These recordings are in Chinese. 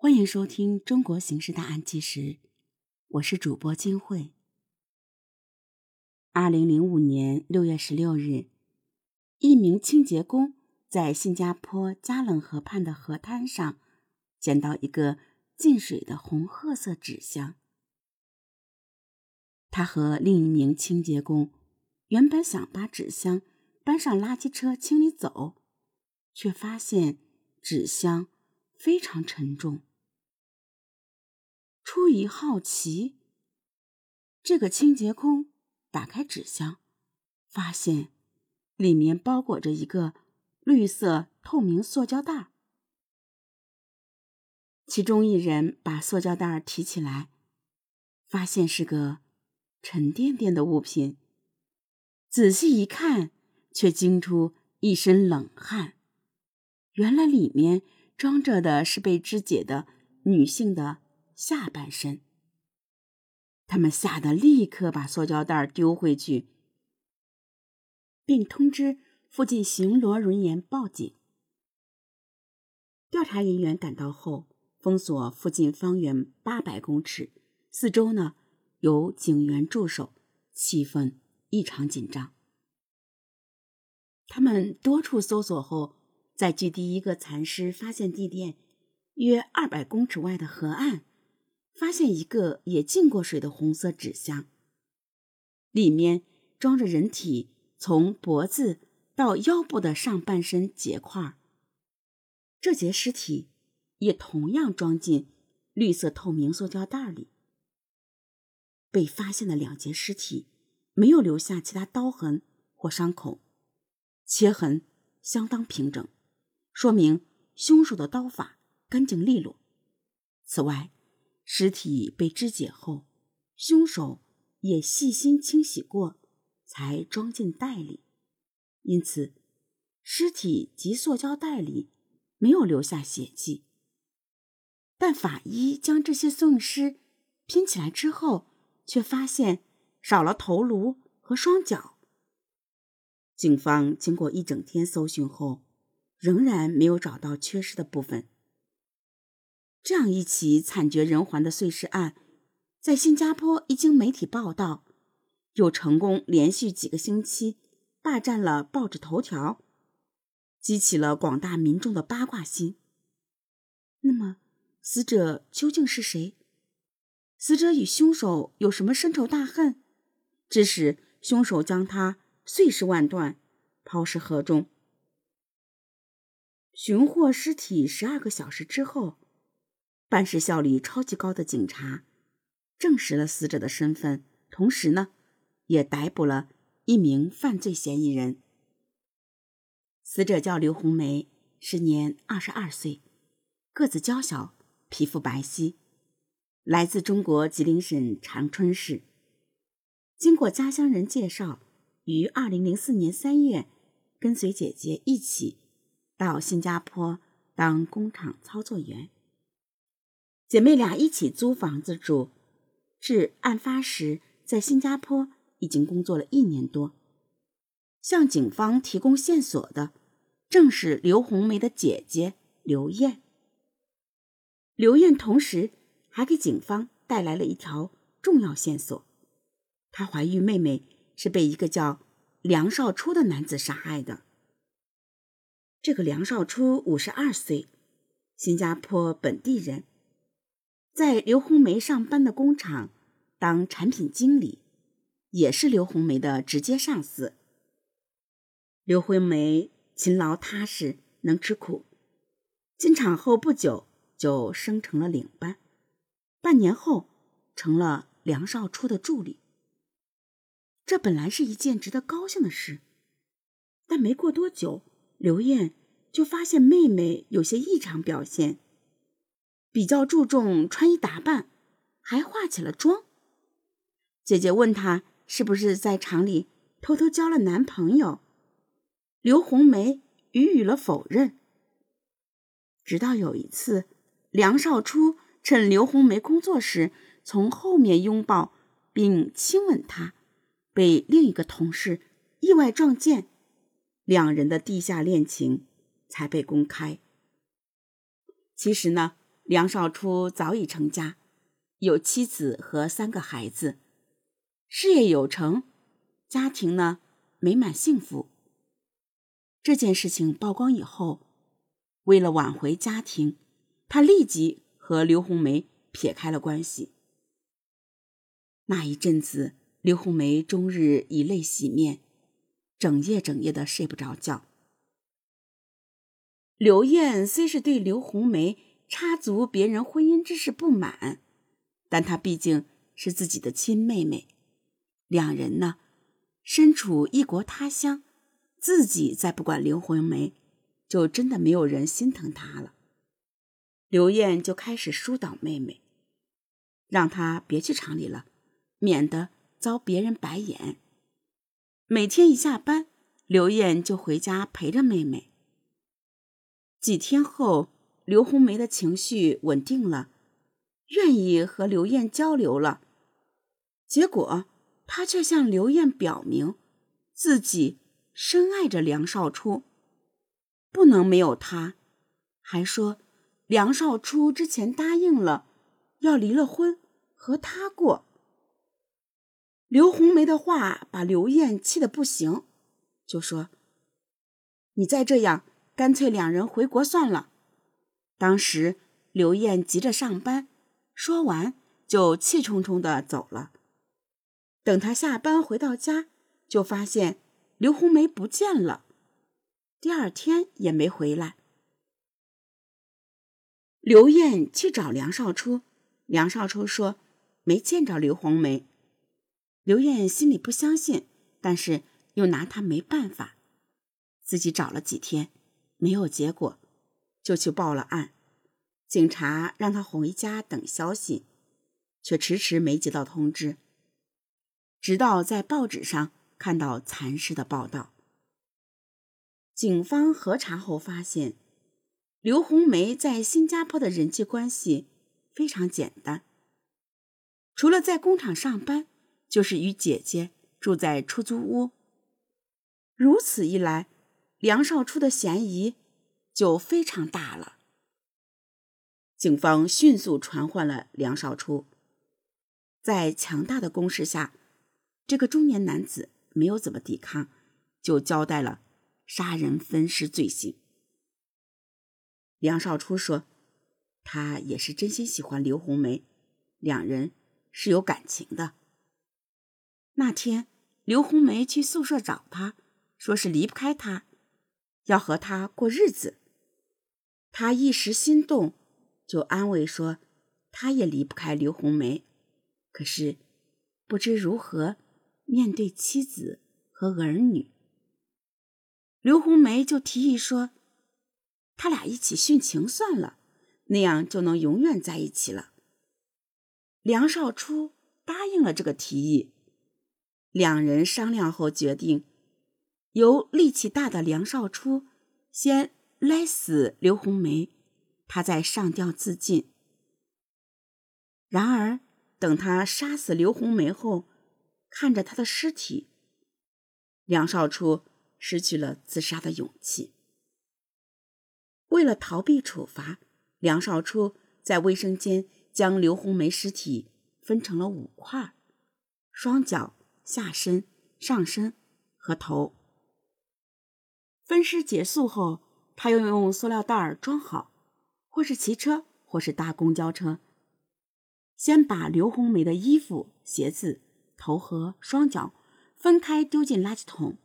欢迎收听《中国刑事大案纪实》，我是主播金慧。二零零五年六月十六日，一名清洁工在新加坡加冷河畔的河滩上捡到一个进水的红褐色纸箱。他和另一名清洁工原本想把纸箱搬上垃圾车清理走，却发现纸箱非常沉重。出于好奇，这个清洁工打开纸箱，发现里面包裹着一个绿色透明塑胶袋。其中一人把塑胶袋提起来，发现是个沉甸甸的物品。仔细一看，却惊出一身冷汗。原来里面装着的是被肢解的女性的。下半身，他们吓得立刻把塑胶袋丢回去，并通知附近巡逻人员报警。调查人员赶到后，封锁附近方圆八百公尺，四周呢有警员驻守，气氛异常紧张。他们多处搜索后，在距第一个残尸发现地点约二百公尺外的河岸。发现一个也进过水的红色纸箱，里面装着人体从脖子到腰部的上半身结块。这节尸体也同样装进绿色透明塑胶袋里。被发现的两节尸体没有留下其他刀痕或伤口，切痕相当平整，说明凶手的刀法干净利落。此外，尸体被肢解后，凶手也细心清洗过，才装进袋里，因此尸体及塑胶袋里没有留下血迹。但法医将这些碎尸拼起来之后，却发现少了头颅和双脚。警方经过一整天搜寻后，仍然没有找到缺失的部分。这样一起惨绝人寰的碎尸案，在新加坡一经媒体报道，又成功连续几个星期霸占了报纸头条，激起了广大民众的八卦心。那么，死者究竟是谁？死者与凶手有什么深仇大恨，致使凶手将他碎尸万段，抛尸河中？寻获尸体十二个小时之后。办事效率超级高的警察证实了死者的身份，同时呢，也逮捕了一名犯罪嫌疑人。死者叫刘红梅，时年二十二岁，个子娇小，皮肤白皙，来自中国吉林省长春市。经过家乡人介绍，于二零零四年三月跟随姐姐一起到新加坡当工厂操作员。姐妹俩一起租房子住，至案发时在新加坡已经工作了一年多。向警方提供线索的正是刘红梅的姐姐刘艳。刘艳同时还给警方带来了一条重要线索：她怀孕妹妹是被一个叫梁少初的男子杀害的。这个梁少初五十二岁，新加坡本地人。在刘红梅上班的工厂当产品经理，也是刘红梅的直接上司。刘红梅勤劳踏实，能吃苦。进厂后不久就升成了领班，半年后成了梁少初的助理。这本来是一件值得高兴的事，但没过多久，刘艳就发现妹妹有些异常表现。比较注重穿衣打扮，还化起了妆。姐姐问她是不是在厂里偷偷交了男朋友，刘红梅予以了否认。直到有一次，梁少初趁刘红梅工作时，从后面拥抱并亲吻她，被另一个同事意外撞见，两人的地下恋情才被公开。其实呢。梁少初早已成家，有妻子和三个孩子，事业有成，家庭呢美满幸福。这件事情曝光以后，为了挽回家庭，他立即和刘红梅撇开了关系。那一阵子，刘红梅终日以泪洗面，整夜整夜的睡不着觉。刘燕虽是对刘红梅插足别人婚姻之事不满，但她毕竟是自己的亲妹妹，两人呢，身处异国他乡，自己再不管刘红梅，就真的没有人心疼她了。刘艳就开始疏导妹妹，让她别去厂里了，免得遭别人白眼。每天一下班，刘艳就回家陪着妹妹。几天后，刘红梅的情绪稳定了，愿意和刘艳交流了。结果，她却向刘艳表明，自己深爱着梁少初，不能没有他。还说，梁少初之前答应了，要离了婚和他过。刘红梅的话把刘艳气得不行，就说：“你再这样。”干脆两人回国算了。当时刘燕急着上班，说完就气冲冲的走了。等他下班回到家，就发现刘红梅不见了，第二天也没回来。刘燕去找梁少初，梁少初说没见着刘红梅。刘燕心里不相信，但是又拿他没办法，自己找了几天。没有结果，就去报了案。警察让他回家等消息，却迟迟没接到通知。直到在报纸上看到残尸的报道，警方核查后发现，刘红梅在新加坡的人际关系非常简单，除了在工厂上班，就是与姐姐住在出租屋。如此一来。梁少初的嫌疑就非常大了。警方迅速传唤了梁少初，在强大的攻势下，这个中年男子没有怎么抵抗，就交代了杀人分尸罪行。梁少初说：“他也是真心喜欢刘红梅，两人是有感情的。”那天，刘红梅去宿舍找他，说是离不开他。要和他过日子，他一时心动，就安慰说，他也离不开刘红梅，可是不知如何面对妻子和儿女。刘红梅就提议说，他俩一起殉情算了，那样就能永远在一起了。梁少初答应了这个提议，两人商量后决定。由力气大的梁少初先勒死刘红梅，他在上吊自尽。然而，等他杀死刘红梅后，看着他的尸体，梁少初失去了自杀的勇气。为了逃避处罚，梁少初在卫生间将刘红梅尸体分成了五块：双脚、下身、上身和头。分尸结束后，他又用塑料袋装好，或是骑车，或是搭公交车。先把刘红梅的衣服、鞋子、头和双脚分开丢进垃圾桶，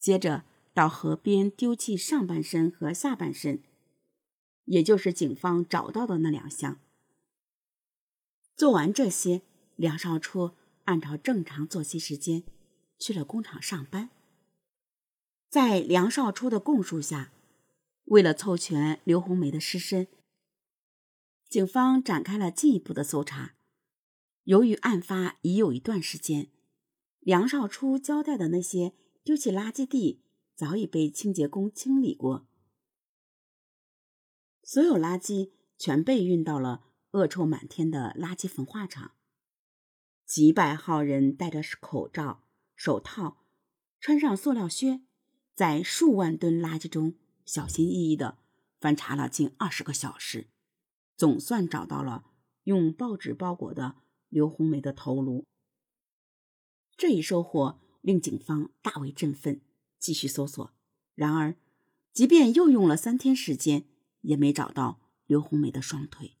接着到河边丢弃上半身和下半身，也就是警方找到的那两项。做完这些，梁少初按照正常作息时间去了工厂上班。在梁少初的供述下，为了凑全刘红梅的尸身，警方展开了进一步的搜查。由于案发已有一段时间，梁少初交代的那些丢弃垃圾地早已被清洁工清理过，所有垃圾全被运到了恶臭满天的垃圾焚化厂。几百号人戴着口罩、手套，穿上塑料靴。在数万吨垃圾中，小心翼翼地翻查了近二十个小时，总算找到了用报纸包裹的刘红梅的头颅。这一收获令警方大为振奋，继续搜索。然而，即便又用了三天时间，也没找到刘红梅的双腿。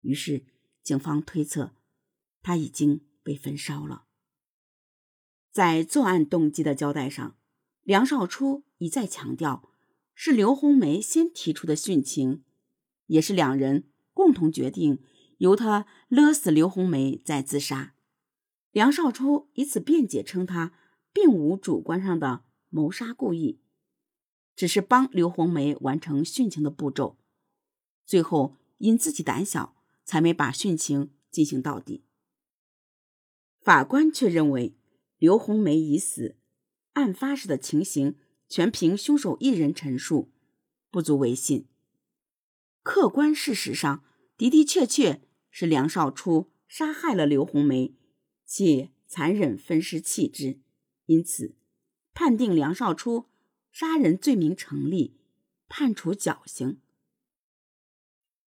于是，警方推测她已经被焚烧了。在作案动机的交代上，梁少初一再强调是刘红梅先提出的殉情，也是两人共同决定由他勒死刘红梅再自杀。梁少初以此辩解称，他并无主观上的谋杀故意，只是帮刘红梅完成殉情的步骤，最后因自己胆小，才没把殉情进行到底。法官却认为刘红梅已死，案发时的情形全凭凶手一人陈述，不足为信。客观事实上的的确确是梁少初杀害了刘红梅。且残忍分尸弃之，因此判定梁少初杀人罪名成立，判处绞刑。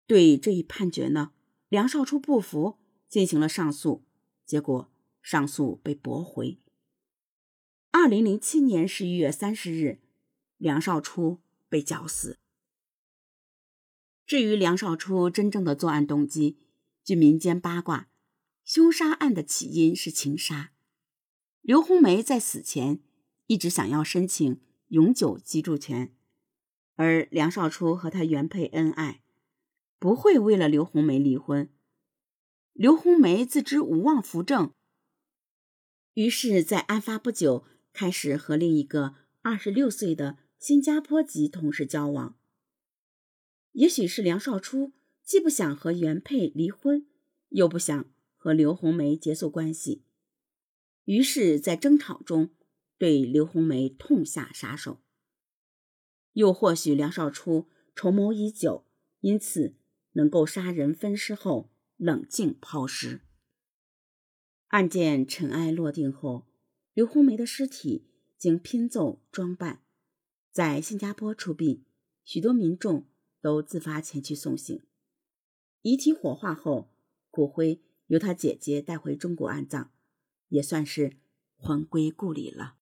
对这一判决呢，梁少初不服，进行了上诉，结果上诉被驳回。二零零七年十一月三十日，梁少初被绞死。至于梁少初真正的作案动机，据民间八卦。凶杀案的起因是情杀。刘红梅在死前一直想要申请永久居住权，而梁少初和他原配恩爱，不会为了刘红梅离婚。刘红梅自知无望扶正，于是，在案发不久开始和另一个二十六岁的新加坡籍同事交往。也许是梁少初既不想和原配离婚，又不想。和刘红梅结束关系，于是，在争吵中对刘红梅痛下杀手。又或许梁少初筹谋已久，因此能够杀人分尸后冷静抛尸。案件尘埃落定后，刘红梅的尸体经拼凑装扮，在新加坡出殡，许多民众都自发前去送行。遗体火化后，骨灰。由她姐姐带回中国安葬，也算是魂归故里了。